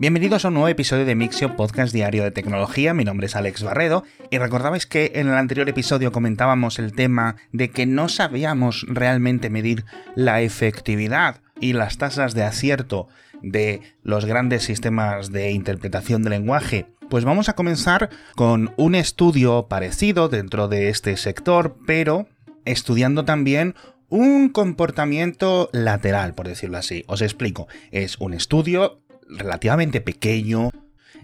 Bienvenidos a un nuevo episodio de Mixio Podcast Diario de Tecnología. Mi nombre es Alex Barredo y recordabais que en el anterior episodio comentábamos el tema de que no sabíamos realmente medir la efectividad y las tasas de acierto de los grandes sistemas de interpretación de lenguaje. Pues vamos a comenzar con un estudio parecido dentro de este sector, pero estudiando también un comportamiento lateral, por decirlo así. Os explico. Es un estudio relativamente pequeño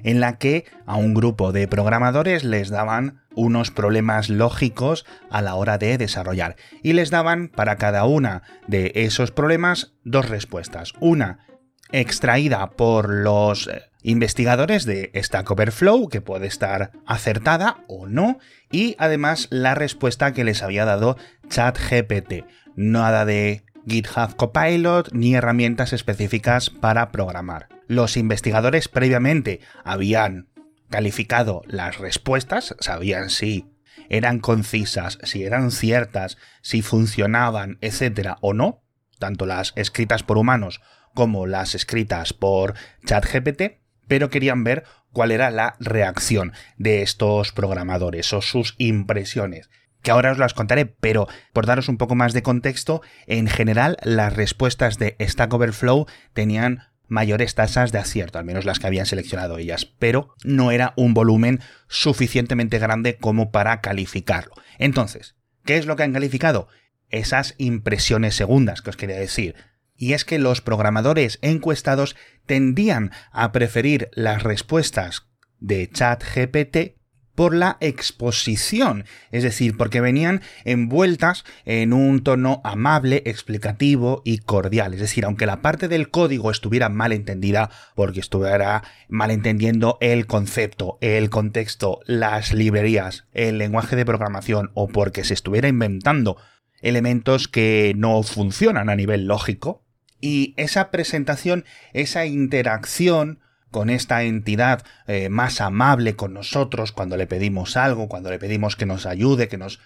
en la que a un grupo de programadores les daban unos problemas lógicos a la hora de desarrollar y les daban para cada una de esos problemas dos respuestas. Una extraída por los eh, investigadores de Stack Overflow, que puede estar acertada o no, y además la respuesta que les había dado ChatGPT. Nada de GitHub Copilot ni herramientas específicas para programar. Los investigadores previamente habían calificado las respuestas, sabían si eran concisas, si eran ciertas, si funcionaban, etcétera, o no, tanto las escritas por humanos como las escritas por ChatGPT, pero querían ver cuál era la reacción de estos programadores o sus impresiones que ahora os las contaré, pero por daros un poco más de contexto, en general las respuestas de Stack Overflow tenían mayores tasas de acierto, al menos las que habían seleccionado ellas, pero no era un volumen suficientemente grande como para calificarlo. Entonces, ¿qué es lo que han calificado? Esas impresiones segundas que os quería decir. Y es que los programadores encuestados tendían a preferir las respuestas de ChatGPT por la exposición, es decir, porque venían envueltas en un tono amable, explicativo y cordial, es decir, aunque la parte del código estuviera mal entendida, porque estuviera mal entendiendo el concepto, el contexto, las librerías, el lenguaje de programación o porque se estuviera inventando elementos que no funcionan a nivel lógico, y esa presentación, esa interacción con esta entidad eh, más amable con nosotros cuando le pedimos algo, cuando le pedimos que nos ayude, que nos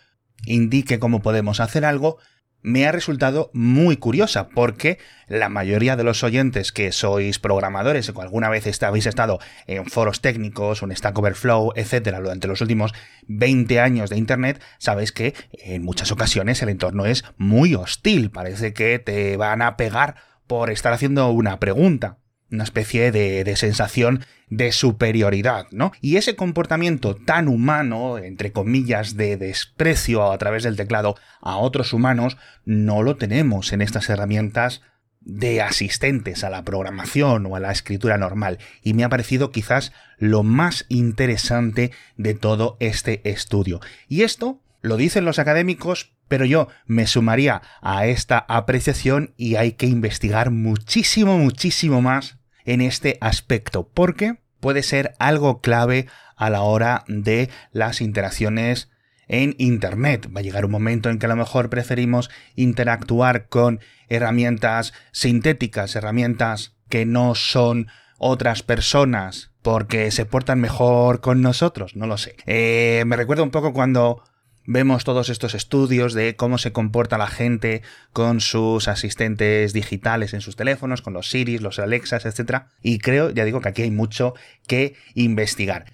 indique cómo podemos hacer algo, me ha resultado muy curiosa porque la mayoría de los oyentes que sois programadores o alguna vez habéis estado en foros técnicos en Stack Overflow, etcétera, durante los últimos 20 años de Internet, sabéis que en muchas ocasiones el entorno es muy hostil, parece que te van a pegar por estar haciendo una pregunta una especie de, sensación de superioridad, ¿no? Y ese comportamiento tan humano, entre comillas, de desprecio a través del teclado a otros humanos, no lo tenemos en estas herramientas de asistentes a la programación o a la escritura normal y me ha parecido quizás lo más interesante de todo este estudio. Y esto lo dicen los académicos, pero yo me sumaría a esta apreciación y hay que investigar muchísimo, muchísimo más en este aspecto, porque puede ser algo clave a la hora de las interacciones en Internet. Va a llegar un momento en que a lo mejor preferimos interactuar con herramientas sintéticas, herramientas que no son otras personas porque se portan mejor con nosotros, no lo sé. Eh, me recuerda un poco cuando Vemos todos estos estudios de cómo se comporta la gente con sus asistentes digitales en sus teléfonos, con los Siris, los Alexas, etc. Y creo, ya digo, que aquí hay mucho que investigar.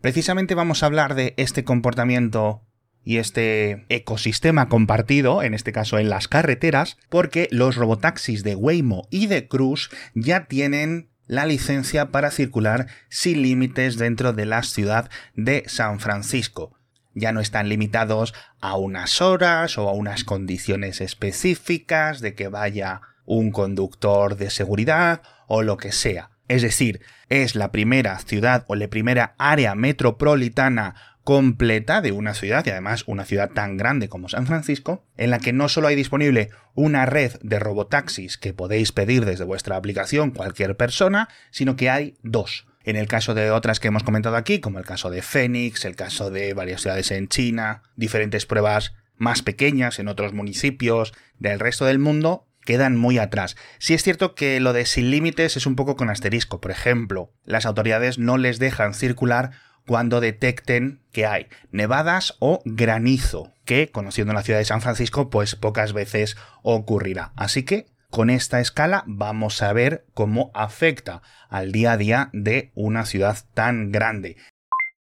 Precisamente vamos a hablar de este comportamiento y este ecosistema compartido, en este caso en las carreteras, porque los robotaxis de Waymo y de Cruise ya tienen la licencia para circular sin límites dentro de la ciudad de San Francisco ya no están limitados a unas horas o a unas condiciones específicas de que vaya un conductor de seguridad o lo que sea. Es decir, es la primera ciudad o la primera área metropolitana completa de una ciudad, y además una ciudad tan grande como San Francisco, en la que no solo hay disponible una red de robotaxis que podéis pedir desde vuestra aplicación cualquier persona, sino que hay dos en el caso de otras que hemos comentado aquí, como el caso de Phoenix, el caso de varias ciudades en China, diferentes pruebas más pequeñas en otros municipios del resto del mundo, quedan muy atrás. Sí es cierto que lo de sin límites es un poco con asterisco. Por ejemplo, las autoridades no les dejan circular cuando detecten que hay nevadas o granizo, que, conociendo la ciudad de San Francisco, pues pocas veces ocurrirá. Así que con esta escala vamos a ver cómo afecta al día a día de una ciudad tan grande.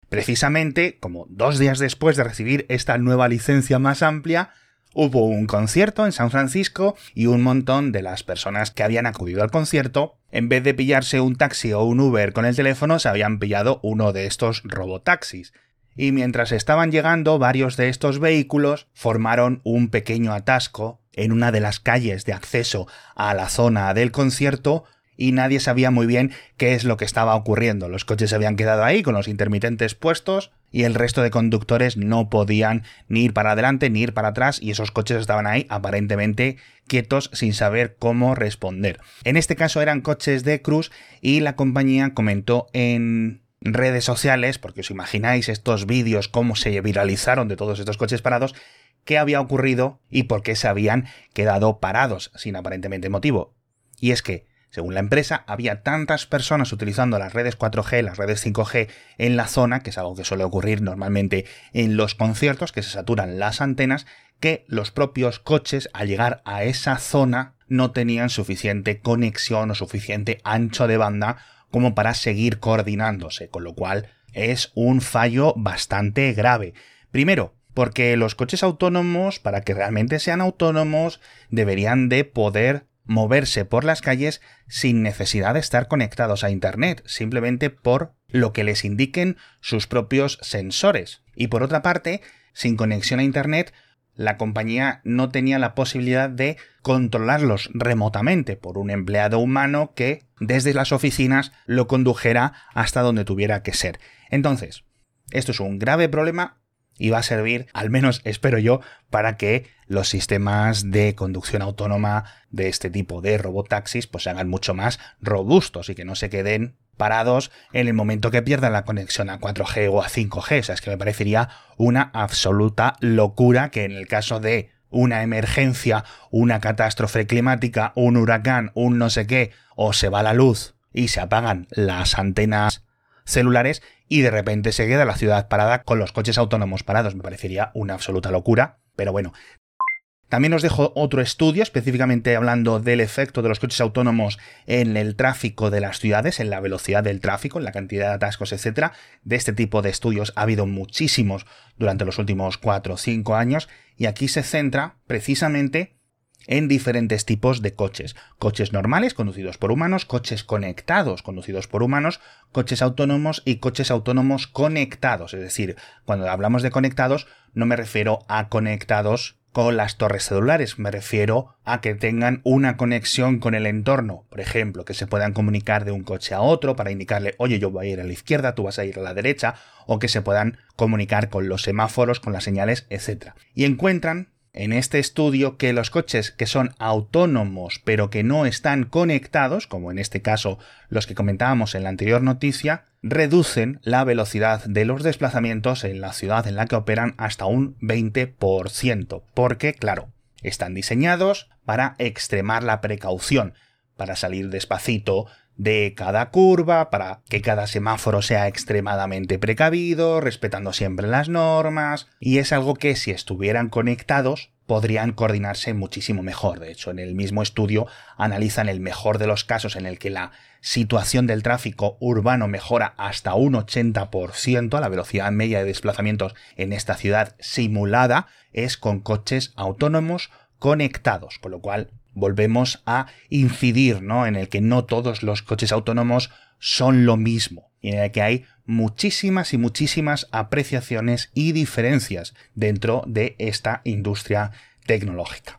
Precisamente, como dos días después de recibir esta nueva licencia más amplia, hubo un concierto en San Francisco y un montón de las personas que habían acudido al concierto, en vez de pillarse un taxi o un Uber con el teléfono, se habían pillado uno de estos robotaxis. Y mientras estaban llegando, varios de estos vehículos formaron un pequeño atasco en una de las calles de acceso a la zona del concierto y nadie sabía muy bien qué es lo que estaba ocurriendo. Los coches se habían quedado ahí con los intermitentes puestos y el resto de conductores no podían ni ir para adelante ni ir para atrás y esos coches estaban ahí aparentemente quietos sin saber cómo responder. En este caso eran coches de Cruz y la compañía comentó en redes sociales, porque os imagináis estos vídeos, cómo se viralizaron de todos estos coches parados, qué había ocurrido y por qué se habían quedado parados sin aparentemente motivo. Y es que, según la empresa, había tantas personas utilizando las redes 4G, las redes 5G en la zona, que es algo que suele ocurrir normalmente en los conciertos, que se saturan las antenas, que los propios coches al llegar a esa zona no tenían suficiente conexión o suficiente ancho de banda como para seguir coordinándose, con lo cual es un fallo bastante grave. Primero, porque los coches autónomos, para que realmente sean autónomos, deberían de poder moverse por las calles sin necesidad de estar conectados a Internet, simplemente por lo que les indiquen sus propios sensores. Y por otra parte, sin conexión a Internet, la compañía no tenía la posibilidad de controlarlos remotamente por un empleado humano que desde las oficinas lo condujera hasta donde tuviera que ser. Entonces, esto es un grave problema y va a servir, al menos espero yo, para que los sistemas de conducción autónoma de este tipo de robotaxis pues se hagan mucho más robustos y que no se queden parados en el momento que pierdan la conexión a 4G o a 5G. O sea, es que me parecería una absoluta locura que en el caso de una emergencia, una catástrofe climática, un huracán, un no sé qué, o se va la luz y se apagan las antenas celulares y de repente se queda la ciudad parada con los coches autónomos parados. Me parecería una absoluta locura. Pero bueno, también os dejo otro estudio, específicamente hablando del efecto de los coches autónomos en el tráfico de las ciudades, en la velocidad del tráfico, en la cantidad de atascos, etc. De este tipo de estudios ha habido muchísimos durante los últimos 4 o 5 años y aquí se centra precisamente en diferentes tipos de coches. Coches normales conducidos por humanos, coches conectados conducidos por humanos, coches autónomos y coches autónomos conectados. Es decir, cuando hablamos de conectados no me refiero a conectados con las torres celulares, me refiero a que tengan una conexión con el entorno, por ejemplo, que se puedan comunicar de un coche a otro para indicarle, oye, yo voy a ir a la izquierda, tú vas a ir a la derecha, o que se puedan comunicar con los semáforos, con las señales, etc. Y encuentran en este estudio que los coches que son autónomos pero que no están conectados, como en este caso los que comentábamos en la anterior noticia, reducen la velocidad de los desplazamientos en la ciudad en la que operan hasta un 20%, porque claro, están diseñados para extremar la precaución, para salir despacito de cada curva, para que cada semáforo sea extremadamente precavido, respetando siempre las normas, y es algo que si estuvieran conectados podrían coordinarse muchísimo mejor. De hecho, en el mismo estudio analizan el mejor de los casos en el que la situación del tráfico urbano mejora hasta un 80%, la velocidad media de desplazamientos en esta ciudad simulada es con coches autónomos conectados, con lo cual volvemos a incidir, ¿no? En el que no todos los coches autónomos son lo mismo y en el que hay muchísimas y muchísimas apreciaciones y diferencias dentro de esta industria tecnológica.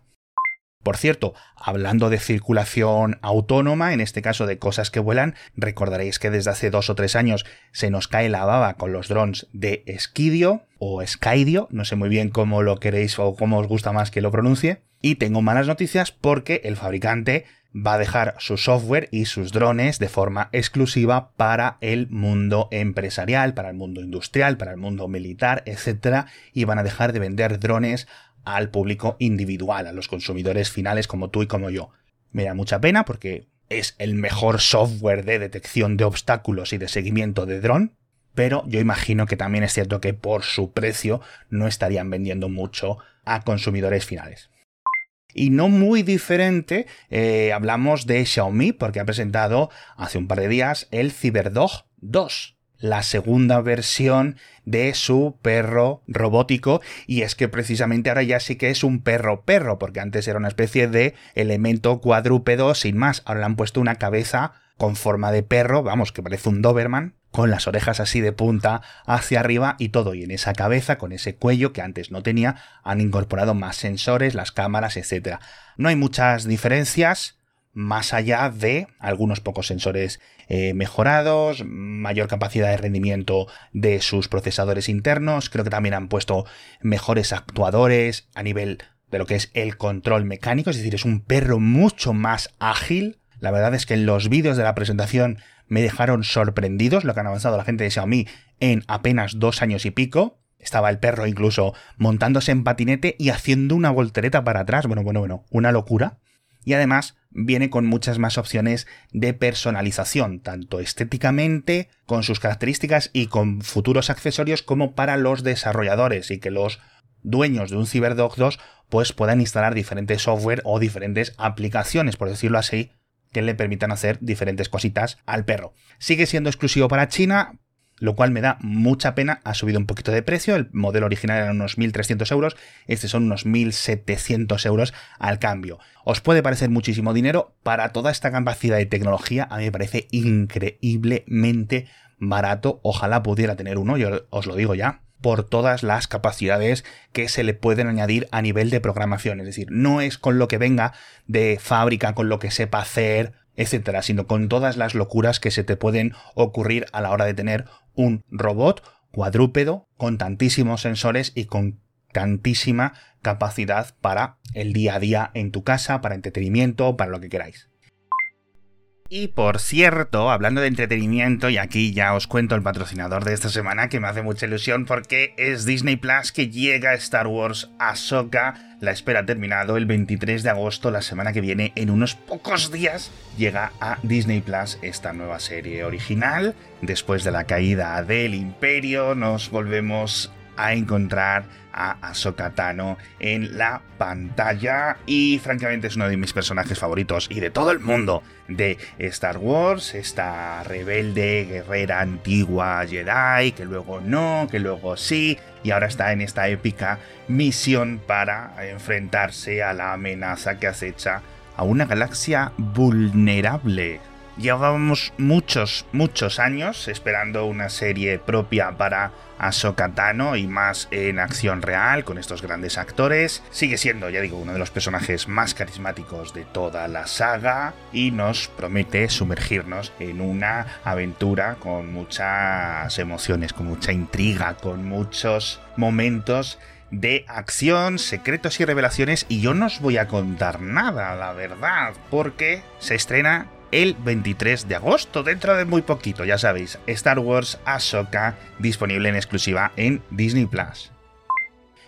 Por cierto, hablando de circulación autónoma, en este caso de cosas que vuelan, recordaréis que desde hace dos o tres años se nos cae la baba con los drones de Skidio o Skydio, no sé muy bien cómo lo queréis o cómo os gusta más que lo pronuncie. Y tengo malas noticias porque el fabricante va a dejar su software y sus drones de forma exclusiva para el mundo empresarial, para el mundo industrial, para el mundo militar, etc. Y van a dejar de vender drones al público individual, a los consumidores finales como tú y como yo. Me da mucha pena porque es el mejor software de detección de obstáculos y de seguimiento de dron, pero yo imagino que también es cierto que por su precio no estarían vendiendo mucho a consumidores finales. Y no muy diferente, eh, hablamos de Xiaomi porque ha presentado hace un par de días el CyberDog 2 la segunda versión de su perro robótico. Y es que precisamente ahora ya sí que es un perro perro porque antes era una especie de elemento cuadrúpedo sin más. Ahora le han puesto una cabeza con forma de perro vamos que parece un Doberman con las orejas así de punta hacia arriba y todo. Y en esa cabeza con ese cuello que antes no tenía han incorporado más sensores las cámaras etcétera. No hay muchas diferencias más allá de algunos pocos sensores eh, mejorados, mayor capacidad de rendimiento de sus procesadores internos, creo que también han puesto mejores actuadores a nivel de lo que es el control mecánico, es decir, es un perro mucho más ágil. La verdad es que en los vídeos de la presentación me dejaron sorprendidos lo que han avanzado la gente de Xiaomi en apenas dos años y pico. Estaba el perro incluso montándose en patinete y haciendo una voltereta para atrás. Bueno, bueno, bueno, una locura y además viene con muchas más opciones de personalización, tanto estéticamente, con sus características y con futuros accesorios como para los desarrolladores y que los dueños de un CyberDog 2 pues puedan instalar diferentes software o diferentes aplicaciones, por decirlo así, que le permitan hacer diferentes cositas al perro. Sigue siendo exclusivo para China, lo cual me da mucha pena. Ha subido un poquito de precio. El modelo original era unos 1.300 euros. Este son unos 1.700 euros al cambio. Os puede parecer muchísimo dinero. Para toda esta capacidad de tecnología, a mí me parece increíblemente barato. Ojalá pudiera tener uno, yo os lo digo ya por todas las capacidades que se le pueden añadir a nivel de programación. Es decir, no es con lo que venga de fábrica, con lo que sepa hacer, etcétera, sino con todas las locuras que se te pueden ocurrir a la hora de tener un robot cuadrúpedo con tantísimos sensores y con tantísima capacidad para el día a día en tu casa, para entretenimiento, para lo que queráis. Y por cierto, hablando de entretenimiento, y aquí ya os cuento el patrocinador de esta semana que me hace mucha ilusión porque es Disney Plus que llega a Star Wars Ahsoka. La espera ha terminado el 23 de agosto, la semana que viene, en unos pocos días, llega a Disney Plus esta nueva serie original. Después de la caída del Imperio, nos volvemos a encontrar a Ahsoka Tano en la pantalla. Y francamente es uno de mis personajes favoritos y de todo el mundo de Star Wars, esta rebelde guerrera antigua Jedi que luego no, que luego sí y ahora está en esta épica misión para enfrentarse a la amenaza que acecha a una galaxia vulnerable Llevábamos muchos, muchos años esperando una serie propia para Ahsoka Tano y más en acción real con estos grandes actores. Sigue siendo, ya digo, uno de los personajes más carismáticos de toda la saga y nos promete sumergirnos en una aventura con muchas emociones, con mucha intriga, con muchos momentos de acción, secretos y revelaciones y yo no os voy a contar nada, la verdad, porque se estrena el 23 de agosto, dentro de muy poquito, ya sabéis, Star Wars Ahsoka disponible en exclusiva en Disney Plus.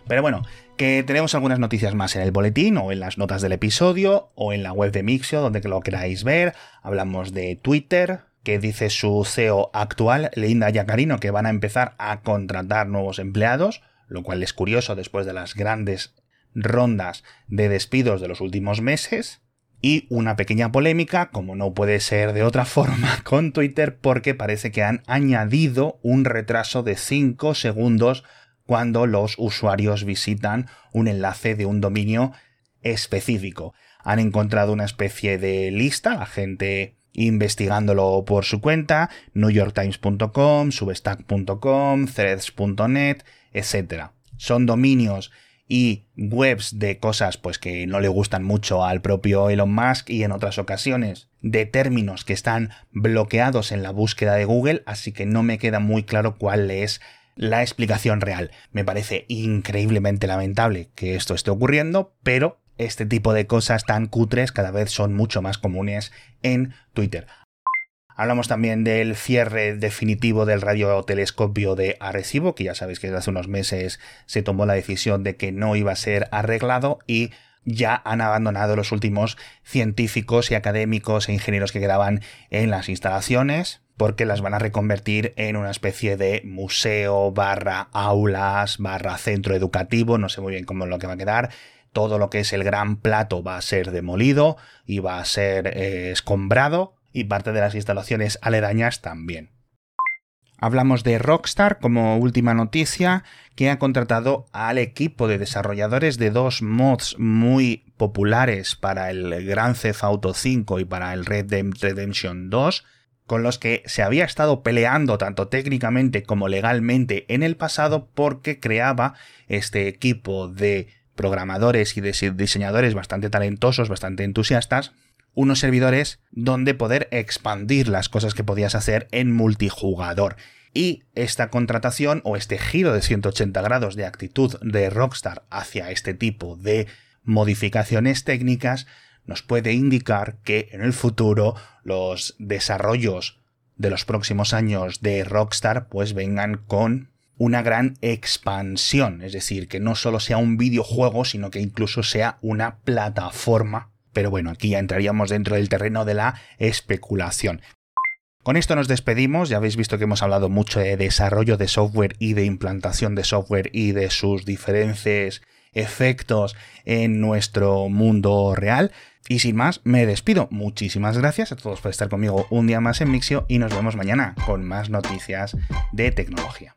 Pero bueno, que tenemos algunas noticias más en el boletín o en las notas del episodio o en la web de Mixio, donde lo queráis ver. Hablamos de Twitter, que dice su CEO actual, Linda Yacarino, que van a empezar a contratar nuevos empleados, lo cual es curioso después de las grandes rondas de despidos de los últimos meses y una pequeña polémica, como no puede ser de otra forma, con Twitter porque parece que han añadido un retraso de 5 segundos cuando los usuarios visitan un enlace de un dominio específico. Han encontrado una especie de lista, la gente investigándolo por su cuenta, newyorktimes.com, substack.com, threads.net, etc. Son dominios y webs de cosas pues que no le gustan mucho al propio Elon Musk y en otras ocasiones de términos que están bloqueados en la búsqueda de Google, así que no me queda muy claro cuál es la explicación real. Me parece increíblemente lamentable que esto esté ocurriendo, pero este tipo de cosas tan cutres cada vez son mucho más comunes en Twitter. Hablamos también del cierre definitivo del radiotelescopio de Arecibo, que ya sabéis que desde hace unos meses se tomó la decisión de que no iba a ser arreglado y ya han abandonado los últimos científicos y académicos e ingenieros que quedaban en las instalaciones porque las van a reconvertir en una especie de museo barra aulas barra centro educativo, no sé muy bien cómo es lo que va a quedar, todo lo que es el gran plato va a ser demolido y va a ser eh, escombrado y parte de las instalaciones aledañas también. Hablamos de Rockstar como última noticia, que ha contratado al equipo de desarrolladores de dos mods muy populares para el Grand Theft Auto 5 y para el Red Dead Redemption 2, con los que se había estado peleando tanto técnicamente como legalmente en el pasado porque creaba este equipo de programadores y de diseñadores bastante talentosos, bastante entusiastas, unos servidores donde poder expandir las cosas que podías hacer en multijugador. Y esta contratación o este giro de 180 grados de actitud de Rockstar hacia este tipo de modificaciones técnicas nos puede indicar que en el futuro los desarrollos de los próximos años de Rockstar pues vengan con una gran expansión, es decir, que no solo sea un videojuego, sino que incluso sea una plataforma. Pero bueno, aquí ya entraríamos dentro del terreno de la especulación. Con esto nos despedimos, ya habéis visto que hemos hablado mucho de desarrollo de software y de implantación de software y de sus diferentes efectos en nuestro mundo real. Y sin más, me despido. Muchísimas gracias a todos por estar conmigo un día más en Mixio y nos vemos mañana con más noticias de tecnología.